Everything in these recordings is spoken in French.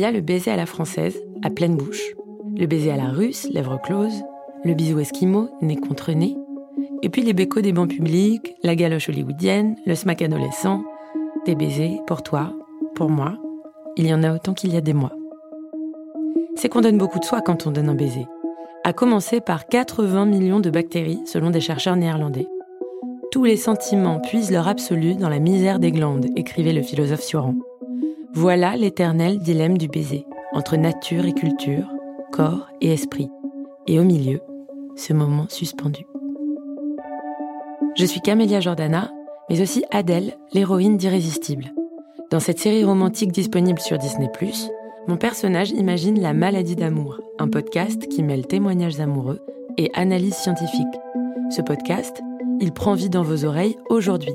Le baiser à la française, à pleine bouche, le baiser à la russe, lèvres closes, le bisou esquimau, nez contre nez, et puis les bécos des bancs publics, la galoche hollywoodienne, le smack adolescent, des baisers pour toi, pour moi, il y en a autant qu'il y a des mois. C'est qu'on donne beaucoup de soi quand on donne un baiser, à commencer par 80 millions de bactéries selon des chercheurs néerlandais. Tous les sentiments puisent leur absolu dans la misère des glandes, écrivait le philosophe Sioran. Voilà l'éternel dilemme du baiser, entre nature et culture, corps et esprit, et au milieu, ce moment suspendu. Je suis Camélia Jordana, mais aussi Adèle, l'héroïne d'Irrésistible. Dans cette série romantique disponible sur Disney ⁇ mon personnage imagine la maladie d'amour, un podcast qui mêle témoignages amoureux et analyse scientifique. Ce podcast, il prend vie dans vos oreilles aujourd'hui.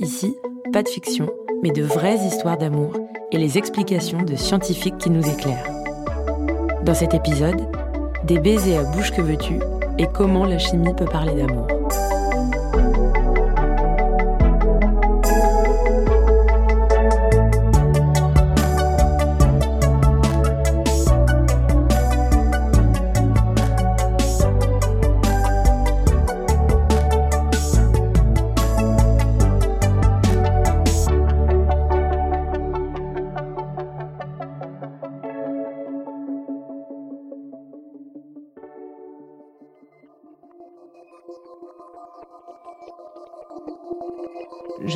Ici, pas de fiction, mais de vraies histoires d'amour et les explications de scientifiques qui nous éclairent. Dans cet épisode, des baisers à bouche que veux-tu et comment la chimie peut parler d'amour.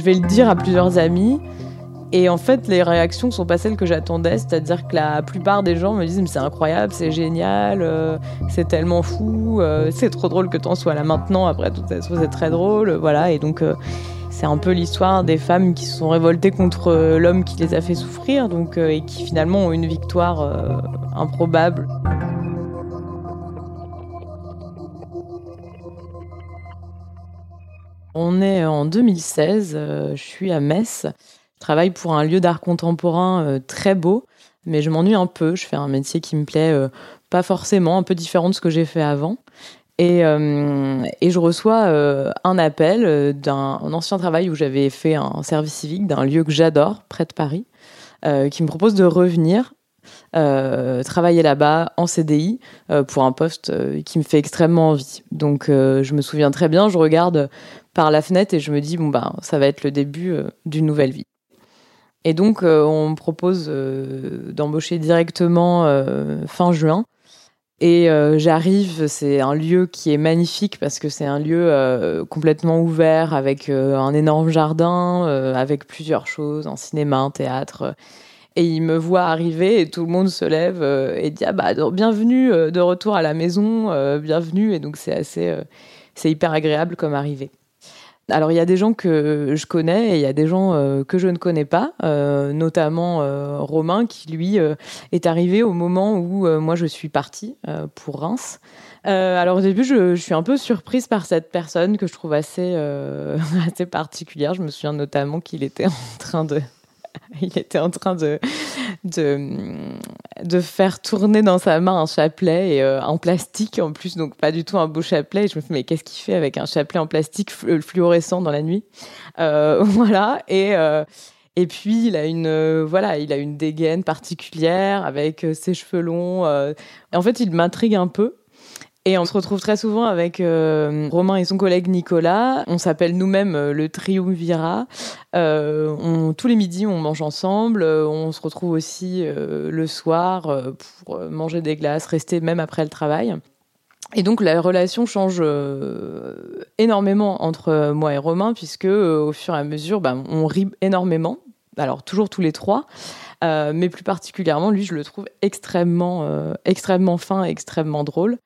Vais le dire à plusieurs amis. Et en fait, les réactions sont pas celles que j'attendais, c'est-à-dire que la plupart des gens me disent c'est incroyable, c'est génial, euh, c'est tellement fou, euh, c'est trop drôle que t'en sois là maintenant. Après tout ça, c'est très drôle, voilà. Et donc euh, c'est un peu l'histoire des femmes qui se sont révoltées contre l'homme qui les a fait souffrir, donc et qui finalement ont une victoire improbable. On est en 2016, euh, je suis à Metz, je travaille pour un lieu d'art contemporain euh, très beau, mais je m'ennuie un peu, je fais un métier qui me plaît euh, pas forcément, un peu différent de ce que j'ai fait avant. Et, je reçois un appel d'un ancien travail où j'avais fait un service civique d'un lieu que j'adore, près de Paris, qui me propose de revenir travailler là-bas en CDI pour un poste qui me fait extrêmement envie. Donc je me souviens très bien, je regarde par la fenêtre et je me dis bon ben ça va être le début euh, d'une nouvelle vie. Et donc euh, on me propose euh, d'embaucher directement fin juin. Et j'arrive, c'est un lieu qui est magnifique parce que c'est un lieu complètement ouvert avec un énorme jardin, avec plusieurs choses, un cinéma, un théâtre. Et il me voit arriver et tout le monde se lève et dit ah bah bienvenue de retour à la maison, bienvenue. Et donc c'est assez, c'est hyper agréable comme arrivée. Alors il y a des gens que je connais et il y a des gens euh, que je ne connais pas, euh, notamment euh, Romain qui lui est arrivé au moment où moi je suis partie pour Reims. alors au début je, je, suis un peu surprise par cette personne que je trouve assez, assez particulière. Je me souviens notamment qu'il était en train de il était en train de, de, faire tourner dans sa main un chapelet et, euh, en plastique en plus, donc pas du tout un beau chapelet. Et je me suis dit, mais qu'est-ce qu'il fait avec un chapelet en plastique fluorescent dans la nuit? Euh, Voilà. Et, euh, Et puis il a une voilà, il a une dégaine particulière avec ses cheveux longs. en fait, il m'intrigue un peu. Et on se retrouve très souvent avec euh, Romain et son collègue Nicolas. On s'appelle nous-mêmes euh, le Triumvirat. Euh, tous les midis, on mange ensemble. On se retrouve aussi le soir pour manger des glaces, rester même après le travail. Et donc la relation change énormément entre moi et Romain, puisque au fur et à mesure, bah, on rit énormément. Alors toujours tous les trois. mais plus particulièrement, lui, je le trouve extrêmement, extrêmement fin extrêmement drôle.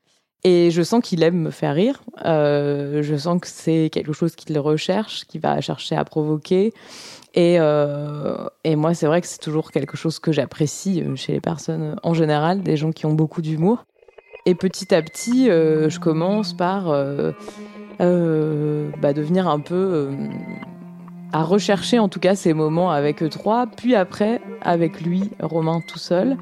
Et je sens qu'il aime me faire rire. Euh, je sens que c'est quelque chose qu'il recherche, qu'il va chercher à provoquer. Et, euh, et moi, c'est vrai que c'est toujours quelque chose que j'apprécie euh, chez les personnes en général, des gens qui ont beaucoup d'humour. Et petit à petit, je commence par bah, devenir un peu à rechercher en tout cas ces moments avec eux trois, puis après avec lui, Romain tout seul,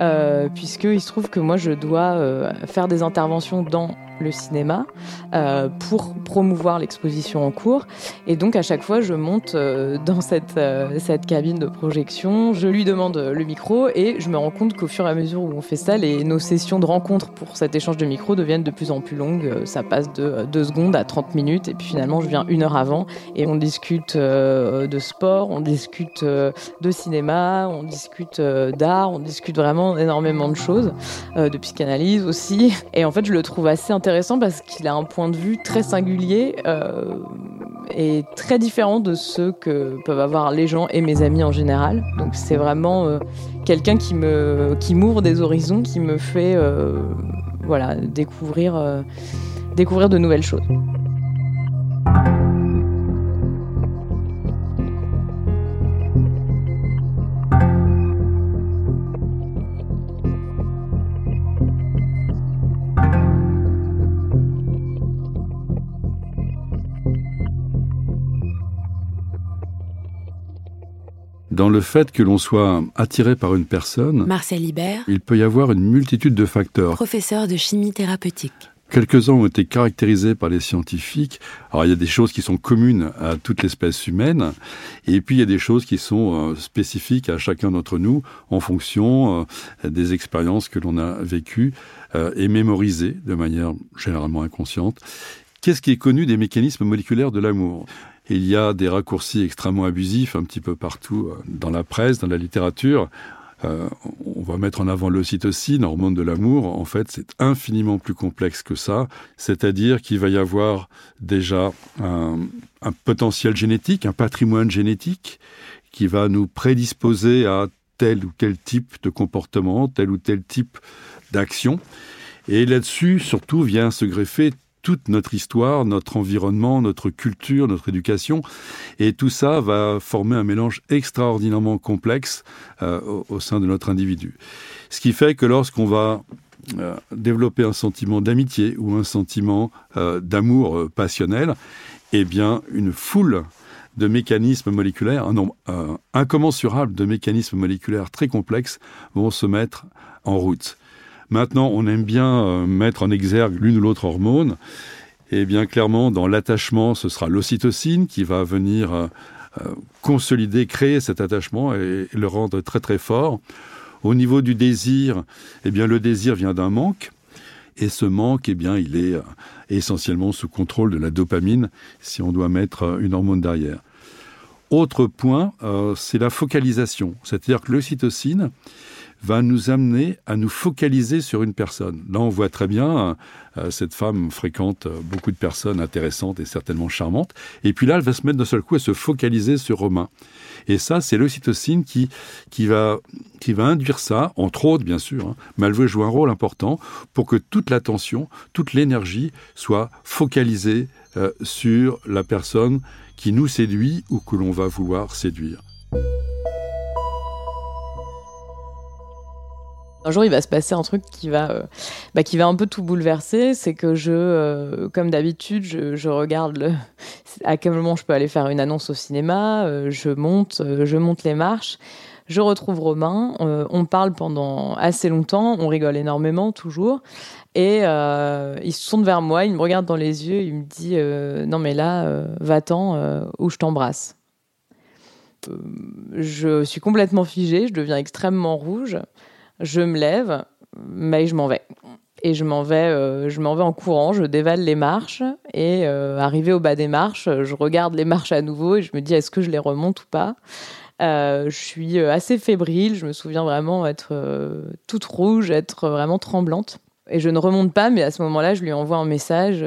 euh, puisqu'il se trouve que moi je dois euh, faire des interventions dans le cinéma euh, pour promouvoir l'exposition en cours. Et donc à chaque fois, je monte euh, dans cette, euh, cette cabine de projection, je lui demande le micro et je me rends compte qu'au fur et à mesure où on fait ça, les, nos sessions de rencontre pour cet échange de micro deviennent de plus en plus longues. Ça passe de 2 secondes à 30 minutes et puis finalement, je viens une heure avant et on discute de sport, on discute de cinéma, on discute d'art, on discute vraiment énormément de choses, de psychanalyse aussi. Et en fait, je le trouve assez intéressant intéressant parce qu'il a un point de vue très singulier euh, et très différent de ceux que peuvent avoir les gens et mes amis en général. Donc c'est vraiment euh, quelqu'un qui m'ouvre des horizons, qui me fait euh, voilà découvrir découvrir de nouvelles choses. Dans le fait que l'on soit attiré par une personne. Marcel. Il peut y avoir une multitude de facteurs. Professeur de chimie thérapeutique. Quelques-uns ont été caractérisés par les scientifiques. Alors il y a des choses qui sont communes à toute l'espèce humaine, et puis il y a des choses qui sont euh, spécifiques à chacun d'entre nous en fonction euh, des expériences que l'on a vécues euh, et mémorisées de manière généralement inconsciente. Qu'est-ce qui est connu des mécanismes moléculaires de l'amour? Il y a des raccourcis extrêmement abusifs un petit peu partout euh, dans la presse, dans la littérature. Euh, on va mettre en avant l'ocytocine, hormone de l'amour. En fait, c'est infiniment plus complexe que ça. C'est-à-dire qu'il va y avoir déjà un potentiel génétique, un patrimoine génétique qui va nous prédisposer à tel ou tel type de comportement, tel ou tel type d'action. Et là-dessus, surtout, vient se greffer toute notre histoire, notre environnement, notre culture, notre éducation. Et tout ça va former un mélange extraordinairement complexe euh, au, sein de notre individu. Ce qui fait que lorsqu'on va euh, développer un sentiment d'amitié ou un sentiment euh, d'amour passionnel, eh bien, une foule de mécanismes moléculaires, un nombre incommensurable de mécanismes moléculaires très complexes vont se mettre en route. Maintenant, on aime bien euh, mettre en exergue l'une ou l'autre hormone. Et bien clairement, dans l'attachement, ce sera l'ocytocine qui va venir euh, euh, consolider, créer cet attachement et, le rendre très très fort. Au niveau du désir, eh bien le désir vient d'un manque. Et ce manque, eh bien, il est essentiellement sous contrôle de la dopamine, si on doit mettre une hormone derrière. Autre point, c'est la focalisation. C'est-à-dire que l'ocytocine, va nous amener à nous focaliser sur une personne. Là, on voit très bien, euh, cette femme fréquente euh, beaucoup de personnes intéressantes et certainement charmantes. Et puis là, elle va se mettre d'un seul coup à se focaliser sur Romain. Et ça, c'est l'ocytocine qui, qui, va, qui va induire ça, entre autres, bien sûr, hein, mais elle veut jouer un rôle important pour que toute l'attention, toute l'énergie soit focalisée euh, sur la personne qui nous séduit ou que l'on va vouloir séduire. Un jour, il va se passer un truc qui va, euh, bah, un peu tout bouleverser. C'est que je, euh, comme d'habitude, je, regarde à quel moment je peux aller faire une annonce au cinéma. Euh, je monte, je monte les marches. Je retrouve Romain. On parle pendant assez longtemps. On rigole énormément toujours. Et il se tourne vers moi. Il me regarde dans les yeux. Il me dit Non, mais là, va-t'en où je t'embrasse. je suis complètement figée, je deviens extrêmement rouge, je me lève, mais je m'en vais. Et je m'en vais, euh, vais en courant, je dévale les marches et euh, arrivé au bas des marches, je regarde les marches à nouveau et je me dis est-ce que je les remonte ou pas? Euh, je suis assez fébrile, je me souviens vraiment être toute rouge, être vraiment tremblante. Et je ne remonte pas, mais à ce moment-là, je lui envoie un message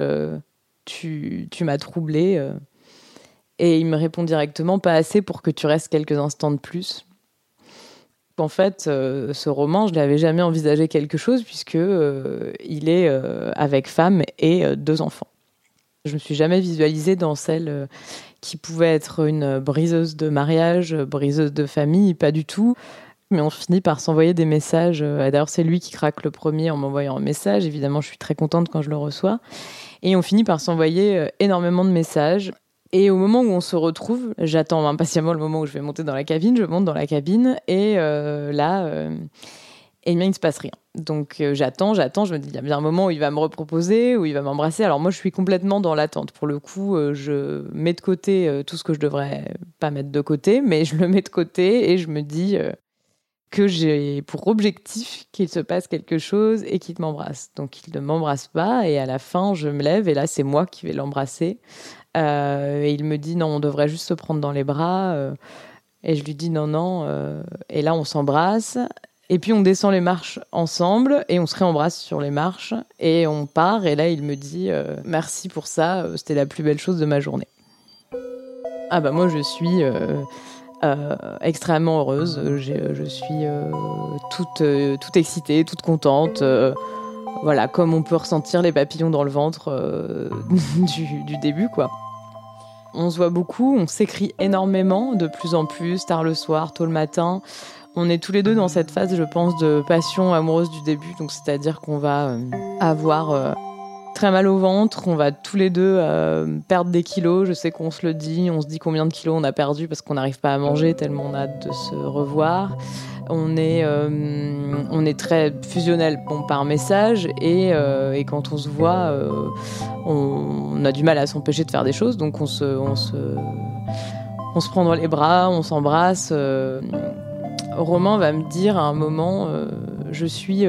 tu, tu m'as troublée. et il me répond directement pas assez pour que tu restes quelques instants de plus en fait, euh, ce roman, je n'avais jamais envisagé quelque chose puisque euh, il est euh, avec femme et deux enfants. Je me suis jamais visualisée dans celle qui pouvait être une briseuse de mariage, briseuse de famille, pas du tout. Mais on finit par s'envoyer des messages. D'ailleurs, c'est lui qui craque le premier en m'envoyant un message. Évidemment, je suis très contente quand je le reçois. Et on finit par s'envoyer énormément de messages. Et au moment où on se retrouve, j'attends impatiemment le moment où je vais monter dans la cabine, je monte dans la cabine et euh, là, euh, eh bien, il ne se passe rien. Donc euh, j'attends, j'attends, je me dis, il y a bien un moment où il va me reproposer, où il va m'embrasser. Alors moi, je suis complètement dans l'attente. Pour le coup, je mets de côté tout ce que je devrais pas mettre de côté, mais je le mets de côté et je me dis que j'ai pour objectif qu'il se passe quelque chose et qu'il m'embrasse. Donc il ne m'embrasse pas et à la fin, je me lève et là, c'est moi qui vais l'embrasser euh, et il me dit non, on devrait juste se prendre dans les bras. Euh, et je lui dis non, non. Euh, et là, on s'embrasse. Et puis on descend les marches ensemble et on se réembrasse sur les marches et on part. Et là, il me dit merci pour ça, c'était la plus belle chose de ma journée. Ah bah moi, je suis extrêmement heureuse. Je suis toute, toute excitée, toute contente voilà, comme on peut ressentir les papillons dans le ventre du, du, début, quoi. On se voit beaucoup, on s'écrit énormément, de plus en plus, tard le soir, tôt le matin. On est tous les deux dans cette phase, je pense, de passion amoureuse du début. Donc, c'est-à-dire qu'on va euh, avoir euh, très mal au ventre, on va tous les deux euh, perdre des kilos. Je sais qu'on se le dit, on se dit combien de kilos on a perdu parce qu'on n'arrive pas à manger tellement on a hâte de se revoir. On est, on est très fusionnel bon, par message et, et quand on se voit, on, a du mal à s'empêcher de faire des choses, donc on se, on se, on se prend dans les bras, on s'embrasse. Euh, Romain va me dire à un moment, euh, je suis,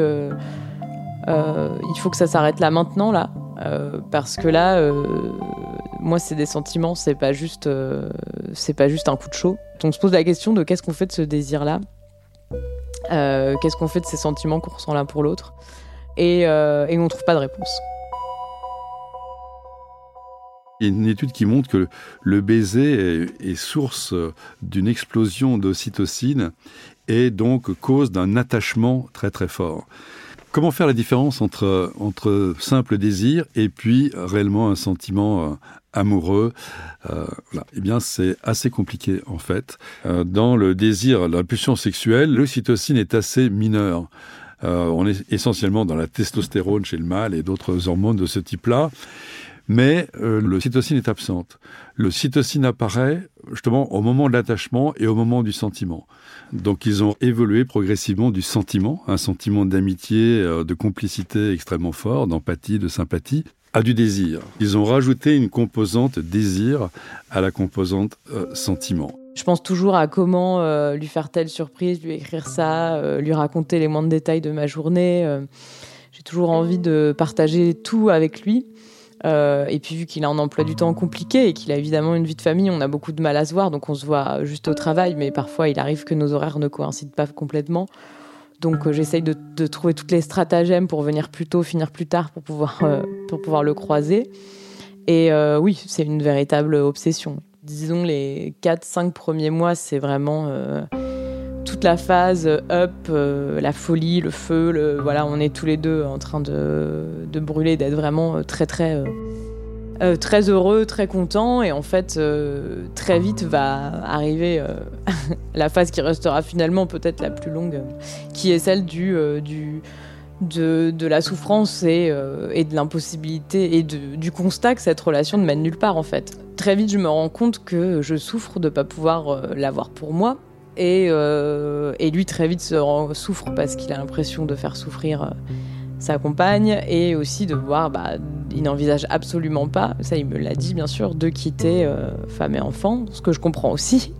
euh, il faut que ça s'arrête là maintenant là, parce que là, moi c'est des sentiments, c'est pas juste, c'est pas juste un coup de chaud. On se pose la question de qu'est-ce qu'on fait de ce désir là, qu'est-ce qu'on fait de ces sentiments qu'on ressent l'un pour l'autre, et, et on trouve pas de réponse. Il y a une étude qui montre que le baiser est, source d'une explosion d'ocytocine et donc cause d'un attachement très très fort. Comment faire la différence entre, entre simple désir et puis réellement un sentiment euh, amoureux euh, Eh bien, c'est assez compliqué en fait. Euh, dans le désir, la pulsion sexuelle, l'ocytocine est assez mineure. on est essentiellement dans la testostérone chez le mâle et d'autres hormones de ce type-là mais euh, le cytocine est absente. Le cytocine apparaît justement au moment de l'attachement et au moment du sentiment. Donc ils ont évolué progressivement du sentiment, un sentiment d'amitié, euh, de complicité extrêmement fort, d'empathie, de sympathie, à du désir. Ils ont rajouté une composante désir à la composante euh, sentiment. Je pense toujours à comment lui faire telle surprise, lui écrire ça, lui raconter les moindres détails de ma journée. J'ai toujours envie de partager tout avec lui. Euh, et puis vu qu'il a un emploi du temps compliqué et qu'il a évidemment une vie de famille, on a beaucoup de mal à se voir, donc on se voit juste au travail, mais parfois il arrive que nos horaires ne coïncident pas complètement. Donc euh, j'essaye de, trouver toutes les stratagèmes pour venir plus tôt, finir plus tard, pour pouvoir, euh, pour pouvoir le croiser. Et oui, c'est une véritable obsession. Disons les 4-5 premiers mois, c'est vraiment toute la phase up, euh, la folie, le feu, voilà, on est tous les deux en train de, de brûler, d'être vraiment euh, très très euh, très heureux, très content, et en fait très vite va arriver la phase qui restera finalement peut-être la plus longue, qui est celle du, du de, la souffrance et, et de l'impossibilité et du constat que cette relation ne mène nulle part en fait. Très vite, je me rends compte que je souffre de ne pas pouvoir l'avoir pour moi et, euh, et, lui, très vite, souffre parce qu'il a l'impression de faire souffrir sa compagne et aussi de voir, bah, il n'envisage absolument pas, ça il me l'a dit bien sûr, de quitter euh, femme et enfant, ce que je comprends aussi,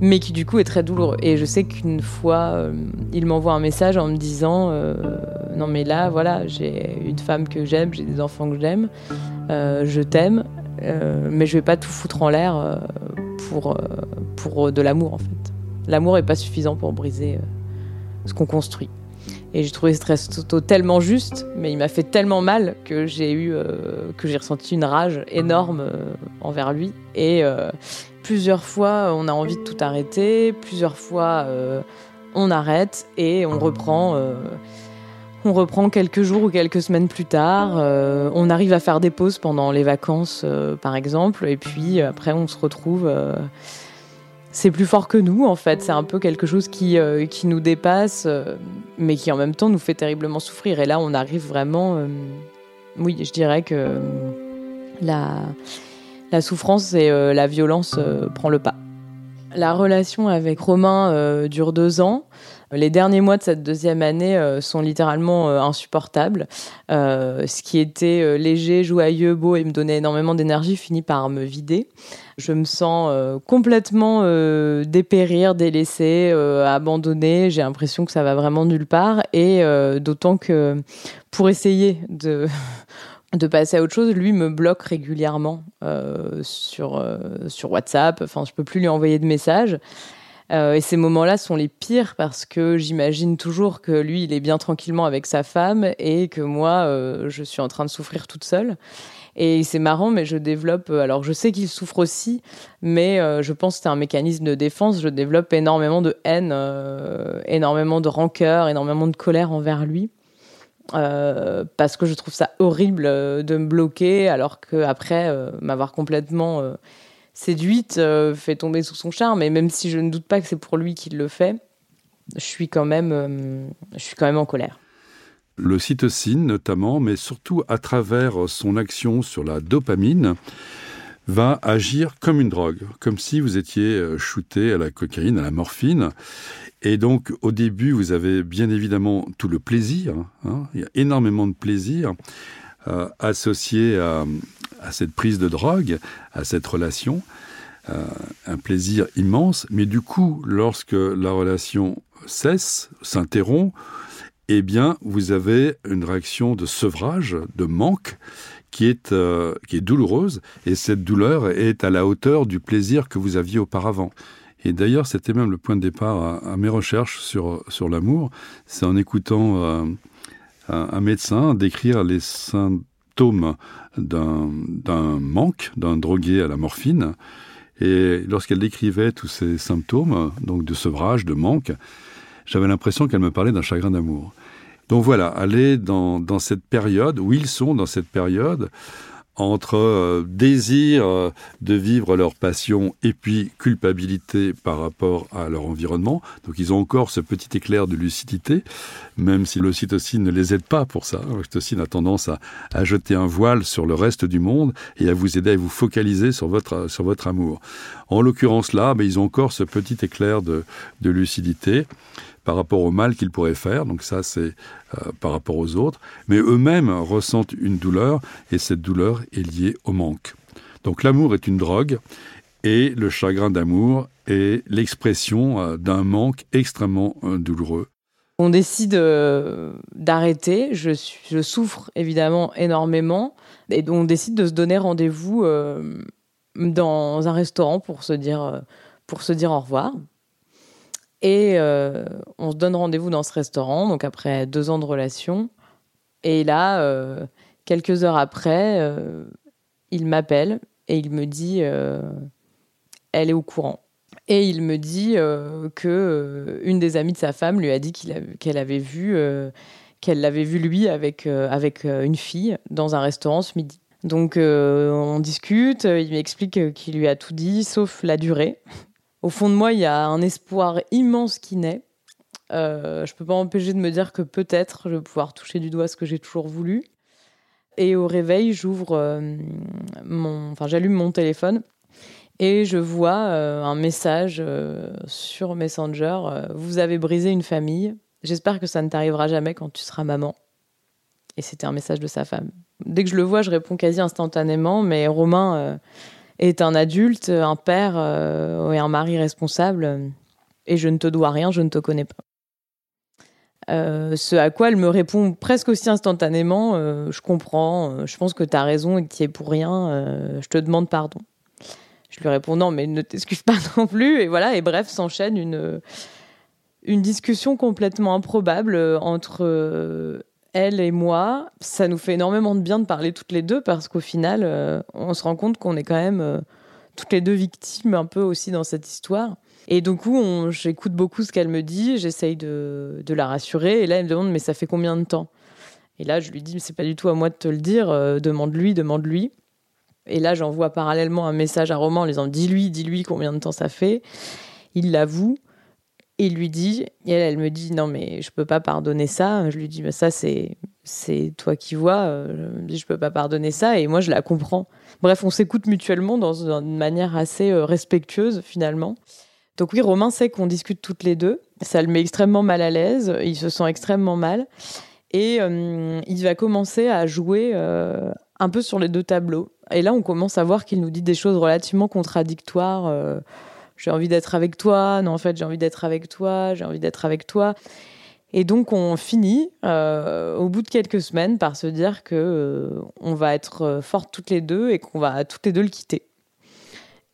mais qui du coup est très douloureux. Et je sais qu'une fois, euh, il m'envoie un message en me disant, euh, non mais là, voilà, j'ai une femme que j'aime, j'ai des enfants que j'aime, je t'aime, mais je vais pas tout foutre en l'air pour, pour de l'amour en fait. L'amour est pas suffisant pour briser ce qu'on construit. Et j'ai trouvé ce resto tellement juste, mais il m'a fait tellement mal que j'ai eu, euh, que j'ai ressenti une rage énorme euh, envers lui. Et euh, plusieurs fois, on a envie de tout arrêter. Plusieurs fois, on arrête et on reprend. on reprend quelques jours ou quelques semaines plus tard. on arrive à faire des pauses pendant les vacances, par exemple. Et puis après, on se retrouve c'est plus fort que nous en fait. C'est un peu quelque chose qui, euh, qui nous dépasse, euh, mais qui en même temps nous fait terriblement souffrir. Et là, on arrive vraiment. Euh, oui, je dirais que la, la souffrance et la violence prend le pas. La relation avec Romain dure deux ans. Les derniers mois de cette deuxième année sont littéralement insupportables. ce qui était léger, joyeux, beau et me donnait énormément d'énergie finit par me vider. Je me sens euh, complètement euh, dépérir, délaissée, euh, abandonnée. J'ai l'impression que ça va vraiment nulle part. Et d'autant que pour essayer de, de passer à autre chose, lui me bloque régulièrement sur, sur WhatsApp. Enfin, je peux plus lui envoyer de messages. Et ces moments-là sont les pires parce que j'imagine toujours que lui, il est bien tranquillement avec sa femme et que moi, je suis en train de souffrir toute seule. Et c'est marrant, mais je développe. Euh, alors, je sais qu'il souffre aussi, mais euh, je pense que c'est un mécanisme de défense. Je développe énormément de haine, euh, énormément de rancœur, énormément de colère envers lui. parce que je trouve ça horrible de me bloquer, alors qu'après, m'avoir complètement séduite fait tomber sous son charme. Et même si je ne doute pas que c'est pour lui qu'il le fait, je suis quand même, je suis quand même en colère le cytosine notamment, mais surtout à travers son action sur la dopamine, va agir comme une drogue, comme si vous étiez euh, shooté à la cocaïne, à la morphine. Et donc, au début, vous avez bien évidemment tout le plaisir. Hein. il y a énormément de plaisir euh, associé à, cette prise de drogue, à cette relation. Euh, un plaisir immense. Mais du coup, lorsque la relation cesse, s'interrompt, eh bien, vous avez une réaction de sevrage, de manque, qui est, euh, qui est douloureuse, et cette douleur est à la hauteur du plaisir que vous aviez auparavant. Et d'ailleurs, c'était même le point de départ à, mes recherches sur, sur l'amour. C'est en écoutant euh, un, médecin décrire les d'un manque, d'un drogué à la morphine. Et lorsqu'elle décrivait tous ces symptômes, donc de sevrage, de manque, j'avais l'impression qu'elle me parlait d'un chagrin d'amour. Donc voilà, aller dans, dans, cette période, où ils sont dans cette période, entre euh, désir euh, de vivre leur passion et puis culpabilité par rapport à leur environnement. Donc ils ont encore ce petit éclair de lucidité, même si l'ocytocine ne les aide pas pour ça. L'ocytocine a tendance à, jeter un voile sur le reste du monde et à vous aider à vous focaliser sur votre, sur votre amour. En l'occurrence là, mais ils ont encore ce petit éclair de, de lucidité par rapport au mal qu'ils pourraient faire, donc ça c'est euh, par rapport aux autres, mais eux-mêmes ressentent une douleur, et cette douleur est liée au manque. Donc l'amour est une drogue, et le chagrin d'amour est l'expression euh, d'un manque extrêmement euh, douloureux. On décide d'arrêter, je, souffre évidemment énormément, et on décide de se donner rendez-vous dans un restaurant pour se dire, pour se dire au revoir. Et euh, on se donne rendez-vous dans ce restaurant, donc après deux ans de relation. Et là, euh, quelques heures après, euh, il m'appelle et il me dit elle est au courant. Et il me dit que une des amies de sa femme lui a dit qu'elle avait vu qu'elle l'avait vu lui avec avec une fille dans un restaurant ce midi. Donc on discute, il m'explique qu'il lui a tout dit sauf la durée au fond de moi, il y a un espoir immense qui naît. Euh, je peux pas m'empêcher de me dire que peut-être je vais pouvoir toucher du doigt ce que j'ai toujours voulu. Et au réveil, j'ouvre euh, mon, enfin, j'allume mon téléphone et je vois euh, un message sur Messenger. vous avez brisé une famille. J'espère que ça ne t'arrivera jamais quand tu seras maman. Et c'était un message de sa femme. Dès que je le vois, je réponds quasi instantanément, mais Romain est un adulte, un père et un mari responsable, et je ne te dois rien, je ne te connais pas. Euh, ce à quoi elle me répond presque aussi instantanément euh, Je comprends, euh, je pense que tu as raison et que tu es pour rien, je te demande pardon. Je lui réponds non, mais ne t'excuse pas non plus. Et voilà, et bref, s'enchaîne une, une discussion complètement improbable entre elle et moi. Ça nous fait énormément de bien de parler toutes les deux parce qu'au final, on se rend compte qu'on est quand même toutes les deux victimes un peu aussi dans cette histoire. Et du coup, j'écoute beaucoup ce qu'elle me dit, j'essaye de, la rassurer. Et là, elle me demande, mais ça fait combien de temps? Et là, je lui dis, c'est pas du tout à moi de te le dire, euh, demande-lui, demande-lui. Et là, j'envoie parallèlement un message à Roman en lui disant, dis-lui, dis-lui combien de temps ça fait. Il l'avoue. Il lui dit, et elle, me dit, non, mais je peux pas pardonner ça. Je lui dis, mais ça, c'est, c'est toi qui vois. Euh, je dis, je peux pas pardonner ça. Et moi, je la comprends. Bref, on s'écoute mutuellement dans une manière assez euh, respectueuse, finalement. Donc oui, Romain sait qu'on discute toutes les deux. Ça le met extrêmement mal à l'aise. Il se sent extrêmement mal. Et euh, il va commencer à jouer euh, un peu sur les deux tableaux. Et là, on commence à voir qu'il nous dit des choses relativement contradictoires. Euh, j'ai envie d'être avec toi. Non, en fait, j'ai envie d'être avec toi. J'ai envie d'être avec toi. Et donc, on finit, au bout de quelques semaines, par se dire que on va être fortes toutes les deux et qu'on va toutes les deux le quitter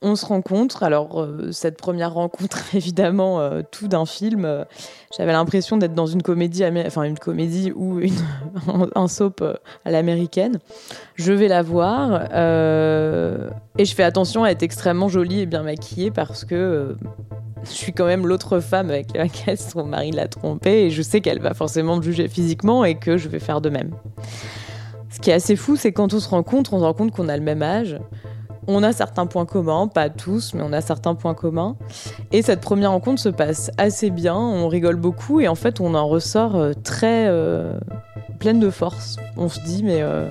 on se rencontre. Alors, euh, cette première rencontre, évidemment, euh, tout d'un film. Euh, j'avais l'impression d'être dans une comédie, enfin une comédie ou une, un soap à l'américaine. Je vais la voir et je fais attention à être extrêmement jolie et bien maquillée parce que je suis quand même l'autre femme avec laquelle son mari l'a trompée et je sais qu'elle va forcément me juger physiquement et que je vais faire de même. Ce qui est assez fou, c'est quand on se rencontre, on se rend compte qu'on a le même âge. On a certains points communs, pas tous, mais on a certains points communs. Et cette première rencontre se passe assez bien, on rigole beaucoup et en fait on en ressort euh, très euh, pleine de force. On se dit mais euh,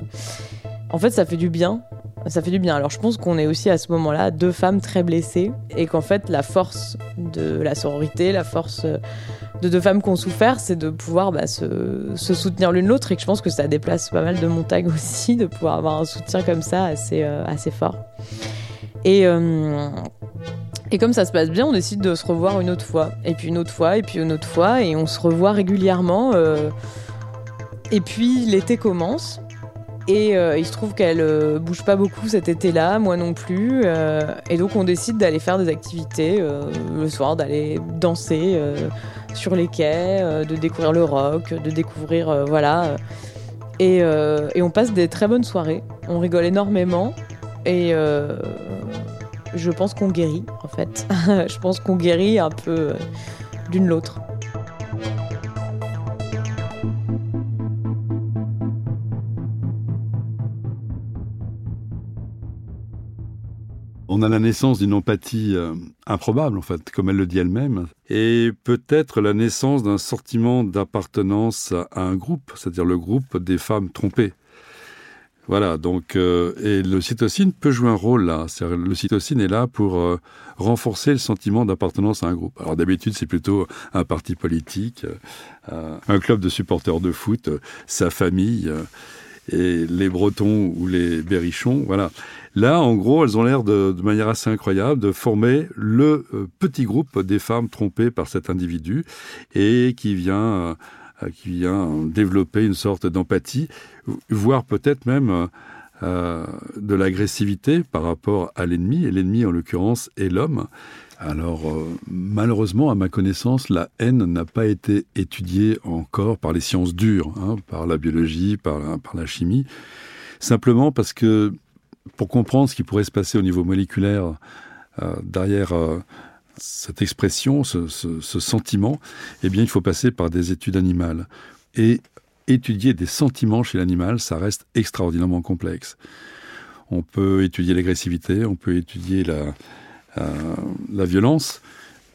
en fait ça fait du bien. Ça fait du bien. Alors je pense qu'on est aussi à ce moment-là deux femmes très blessées et qu'en fait la force de la sororité, la force de deux femmes qui ont souffert, c'est de pouvoir bah, se, soutenir l'une l'autre et que je pense que ça déplace pas mal de montagnes aussi, de pouvoir avoir un soutien comme ça assez, euh, assez fort. Et, euh, et comme ça se passe bien, on décide de se revoir une autre fois, et puis une autre fois, et puis une autre fois, et on se revoit régulièrement. Euh, et puis l'été commence. Et il se trouve qu'elle bouge pas beaucoup cet été-là, moi non plus. et donc on décide d'aller faire des activités le soir, d'aller danser sur les quais, euh, de découvrir le rock, de découvrir euh, voilà. Euh, et, on passe des très bonnes soirées. On rigole énormément et je pense qu'on guérit en fait. je pense qu'on guérit un peu d'une l'autre. On a la naissance d'une empathie euh, improbable, en fait, comme elle le dit elle-même, et peut-être la naissance d'un sentiment d'appartenance à un groupe, c'est-à-dire le groupe des femmes trompées. Voilà, donc, euh, et le cytocine peut jouer un rôle là. Le cytocine est là pour euh, renforcer le sentiment d'appartenance à un groupe. Alors d'habitude, c'est plutôt un parti politique, un club de supporters de foot, sa famille et les Bretons ou les Berrichons, voilà. Là, en gros, elles ont l'air de, manière assez incroyable de former le euh, petit groupe des femmes trompées par cet individu et qui vient, euh, qui vient développer une sorte d'empathie, voire peut-être même euh, de l'agressivité par rapport à l'ennemi, et l'ennemi en l'occurrence est l'homme. Alors, malheureusement, à ma connaissance, la haine n'a pas été étudiée encore par les sciences dures, hein, par la biologie, par la chimie, simplement parce que pour comprendre ce qui pourrait se passer au niveau moléculaire euh, derrière euh, cette expression, ce, sentiment, eh bien, il faut passer par des études animales. Et étudier des sentiments chez l'animal, ça reste extraordinairement complexe. On peut étudier l'agressivité, on peut étudier la, euh, la violence,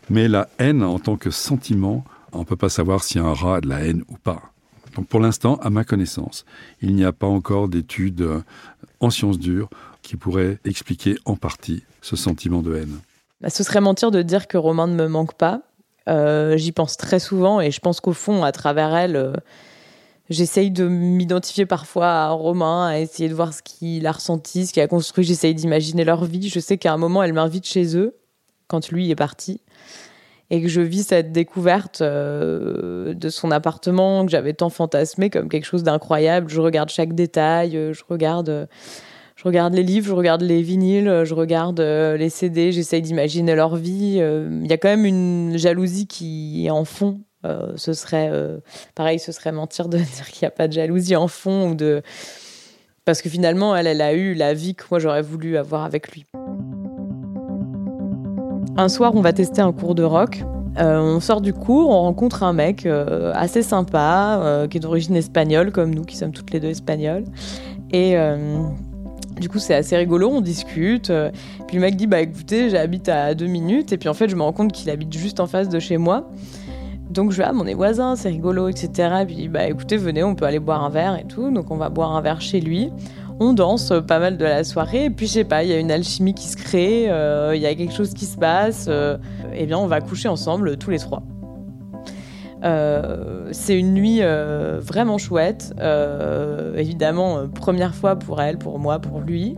mais la haine en tant que sentiment, on ne peut pas savoir si un rat a de la haine ou pas. Donc pour l'instant, à ma connaissance, il n'y a pas encore d'études en sciences dures qui pourrait expliquer en partie ce sentiment de haine. Bah, ce serait mentir de dire que Romain ne me manque pas. Euh, j'y pense très souvent et je pense qu'au fond, à travers elle, euh, J'essaye de m'identifier parfois à Romain, à essayer de voir ce qu'il a ressenti, ce qu'il a construit. J'essaye d'imaginer leur vie. Je sais qu'à un moment, elle m'invite chez eux, quand lui est parti, et que je vis cette découverte euh, de son appartement que j'avais tant fantasmé comme quelque chose d'incroyable. Je regarde chaque détail, euh, je regarde, je regarde les livres, je regarde les vinyles, je regarde euh, les CD. J'essaye d'imaginer leur vie. Il y a quand même une jalousie qui est en fond ce serait pareil, ce serait mentir de dire qu'il n'y a pas de jalousie en fond ou de parce que finalement elle, elle a eu la vie que moi j'aurais voulu avoir avec lui. Un soir, on va tester un cours de rock. Euh, on sort du cours, on rencontre un mec assez sympa, qui est d'origine espagnole, comme nous, qui sommes toutes les deux espagnoles. Et du coup, c'est assez rigolo, on discute. Puis le mec dit Bah écoutez, j'habite à deux minutes. Et puis en fait, je me rends compte qu'il habite juste en face de chez moi. Donc je vais, ah, on est voisins, c'est rigolo, etc. Et puis, bah écoutez, venez, on peut aller boire un verre et tout. Donc on va boire un verre chez lui. On danse pas mal de la soirée. Et puis, je sais pas, il y a une alchimie qui se crée, euh, il y a quelque chose qui se passe. Euh, eh bien, on va coucher ensemble tous les trois. Euh, c'est une nuit vraiment chouette. évidemment, première fois pour elle, pour moi, pour lui.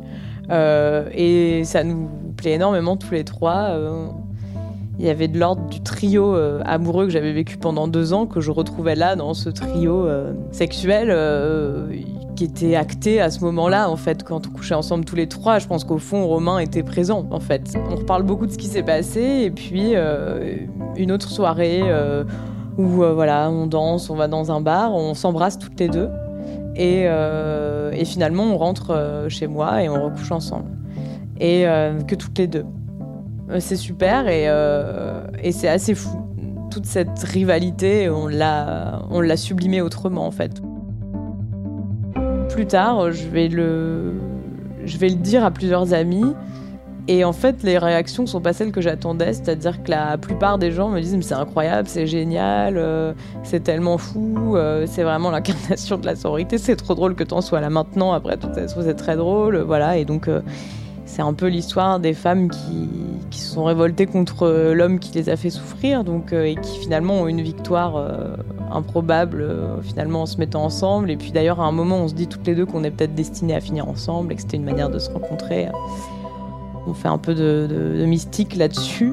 et ça nous plaît énormément tous les trois il y avait de l'ordre du trio euh, amoureux que j'avais vécu pendant deux ans, que je retrouvais là dans ce trio euh, sexuel euh, qui était acté à ce moment-là, en fait, quand on couchait ensemble tous les trois. Je pense qu'au fond, Romain était présent, en fait. On reparle beaucoup de ce qui s'est passé, et puis une autre soirée où voilà, on danse, on va dans un bar, on s'embrasse toutes les deux, et, et finalement, on rentre chez moi et on recouche ensemble. Et que toutes les deux. Euh, c'est super euh, et, c'est assez fou. Toute cette rivalité, on l'a sublimée autrement en fait. Plus tard, je vais le, je vais le dire à plusieurs amis. Et en fait, les réactions sont pas celles que j'attendais, c'est-à-dire que la plupart des gens me disent mais c'est incroyable, c'est génial, euh, c'est tellement fou, c'est vraiment l'incarnation de la sororité, c'est trop drôle que t'en sois là maintenant, après tout ça, c'est très drôle, voilà. Et donc, c'est un peu l'histoire des femmes qui, se sont révoltées contre euh, l'homme qui les a fait souffrir, donc euh, et qui finalement ont une victoire euh, improbable finalement en se mettant ensemble. Et puis d'ailleurs à un moment on se dit toutes les deux qu'on est peut-être destinées à finir ensemble et que c'était une manière de se rencontrer. On fait un peu de mystique là-dessus.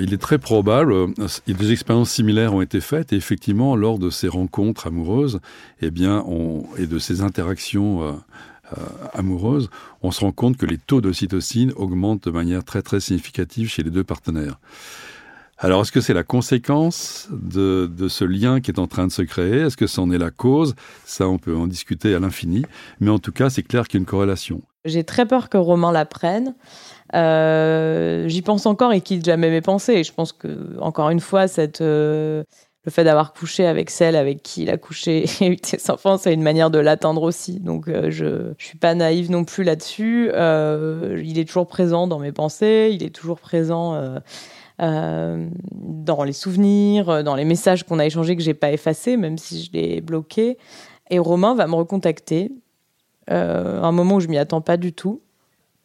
Il est très probable, euh, des expériences similaires ont été faites, et effectivement, lors de ces rencontres amoureuses, eh bien, et de ces interactions euh, euh, amoureuses, on se rend compte que les taux d'ocytocine augmentent de manière très très significative chez les deux partenaires. Alors, est-ce que c'est la conséquence de, de, ce lien qui est en train de se créer? Est-ce que c'en est la cause? Ça, on peut en discuter à l'infini. Mais en tout cas, c'est clair qu'il y a une corrélation. J'ai très peur que Romain l'apprenne. Euh, j'y pense encore et quitte jamais mes pensées. Et je pense que, encore une fois, euh, le fait d'avoir couché avec celle avec qui il a couché et eu ses enfants, c'est une manière de l'atteindre aussi. Donc, euh, je, ne suis pas naïve non plus là-dessus. il est toujours présent dans mes pensées, il est toujours présent dans les souvenirs, dans les messages qu'on a échangés que j'ai pas effacés, même si je les ai bloqués. Et Romain va me recontacter. un moment où je m'y attends pas du tout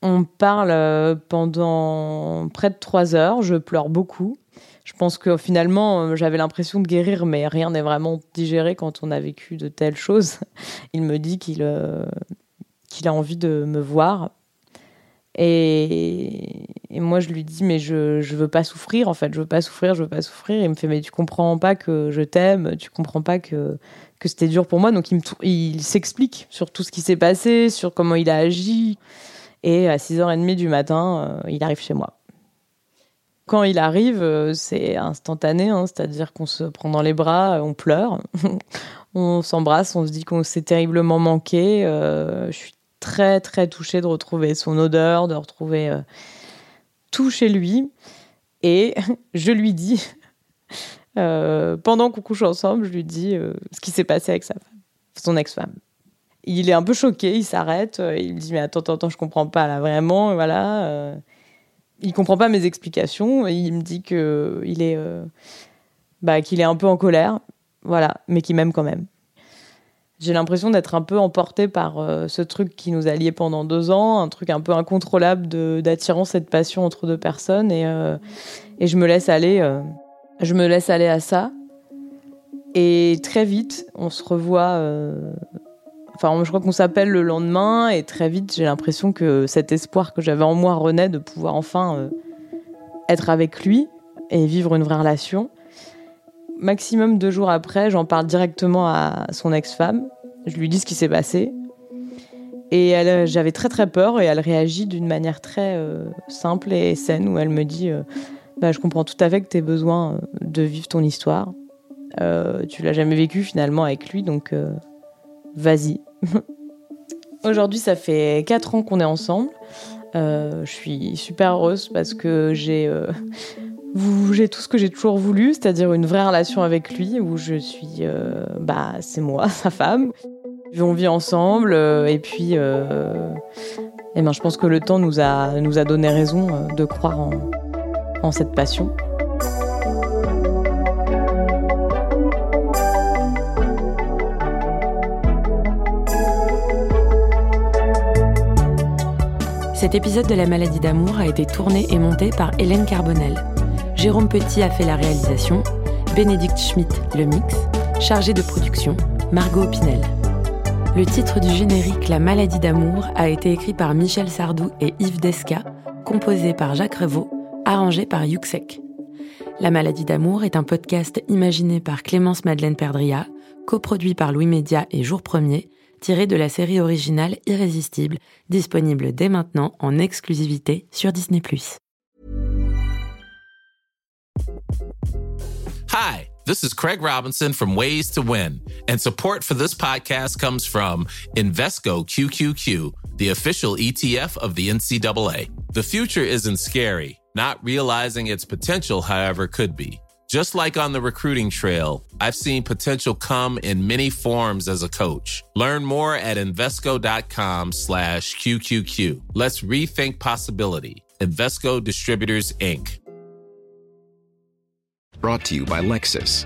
on parle euh, pendant près de trois heures. Je pleure beaucoup. Je pense que finalement, euh, j'avais l'impression de guérir, mais rien n'est vraiment digéré quand on a vécu de telles choses. Il me dit qu'il euh, qu'il a envie de me voir. Et, moi, je lui dis, mais je ne veux pas souffrir, en fait. Je veux pas souffrir, je veux pas souffrir. Il me fait, mais tu comprends pas que je t'aime, tu comprends pas que, que c'était dur pour moi. Donc, il, il s'explique sur tout ce qui s'est passé, sur comment il a agi. Et à 6h30 du matin, euh, il arrive chez moi. Quand il arrive, euh, c'est instantané, hein, c'est-à-dire qu'on se prend dans les bras, on pleure, on s'embrasse, on se dit qu'on s'est terriblement manqué. Euh, je suis très très touchée de retrouver son odeur, de retrouver tout chez lui. Et je lui dis, Euh, pendant qu'on couche ensemble, je lui dis euh, ce qui s'est passé avec sa femme, son ex-femme. Il est un peu choqué, il s'arrête, euh, il me dit mais attends, attends, attends, je comprends pas là vraiment, voilà. Euh, il comprend pas mes explications, il me dit que il est, euh, bah, qu'il est un peu en colère, voilà, mais qu'il m'aime quand même. J'ai l'impression d'être un peu emportée par euh, ce truc qui nous a liés pendant deux ans, un truc un peu incontrôlable de- d'attirance et de passion entre deux personnes, et, euh, et je me laisse aller, euh, je me laisse aller à ça. Et très vite, on se revoit. Enfin, je crois qu'on s'appelle le lendemain, et très vite, j'ai l'impression que cet espoir que j'avais en moi renaît de pouvoir enfin euh, être avec lui et vivre une vraie relation. Maximum deux jours après, j'en parle directement à son ex-femme. Je lui dis ce qui s'est passé. Et euh, j'avais très très peur et elle réagit d'une manière très euh, simple et saine où elle me dit bah, Je comprends tout à fait que tu aies besoin de vivre ton histoire. Euh, tu l'as jamais vécu finalement avec lui, donc vas-y. Aujourd'hui, ça fait quatre ans qu'on est ensemble. Euh, je suis super heureuse parce que j'ai euh, j'ai tout ce que j'ai toujours voulu, c'est-à-dire une vraie relation avec lui où je suis, euh, bah, c'est moi, sa femme. On vit ensemble et puis, euh, eh ben, je pense que le temps nous a, nous a donné raison de croire en, en cette passion. Cet épisode de La maladie d'amour a été tourné et monté par Hélène Carbonel. Jérôme Petit a fait la réalisation, Bénédicte Schmitt le mix, chargé de production, Margot Pinel. Le titre du générique La maladie d'amour a été écrit par Michel Sardou et Yves Desca, composé par Jacques Revaux, arrangé par Yuxek. La maladie d'amour est un podcast imaginé par Clémence Madeleine Perdria, coproduit par Louis Média et Jour Premier, tiré de la série originale Irrésistible, disponible dès maintenant en exclusivité sur Disney+. Hi, this is Craig Robinson from Ways to Win, and support for this podcast comes from Invesco QQQ, the official ETF of the NCAA. The future isn't scary. Not realizing its potential, however, could be. Just like on the recruiting trail, I've seen potential come in many forms as a coach. Learn more at Invesco.com slash QQQ. Let's rethink possibility. Invesco Distributors, Inc. Brought to you by Lexus.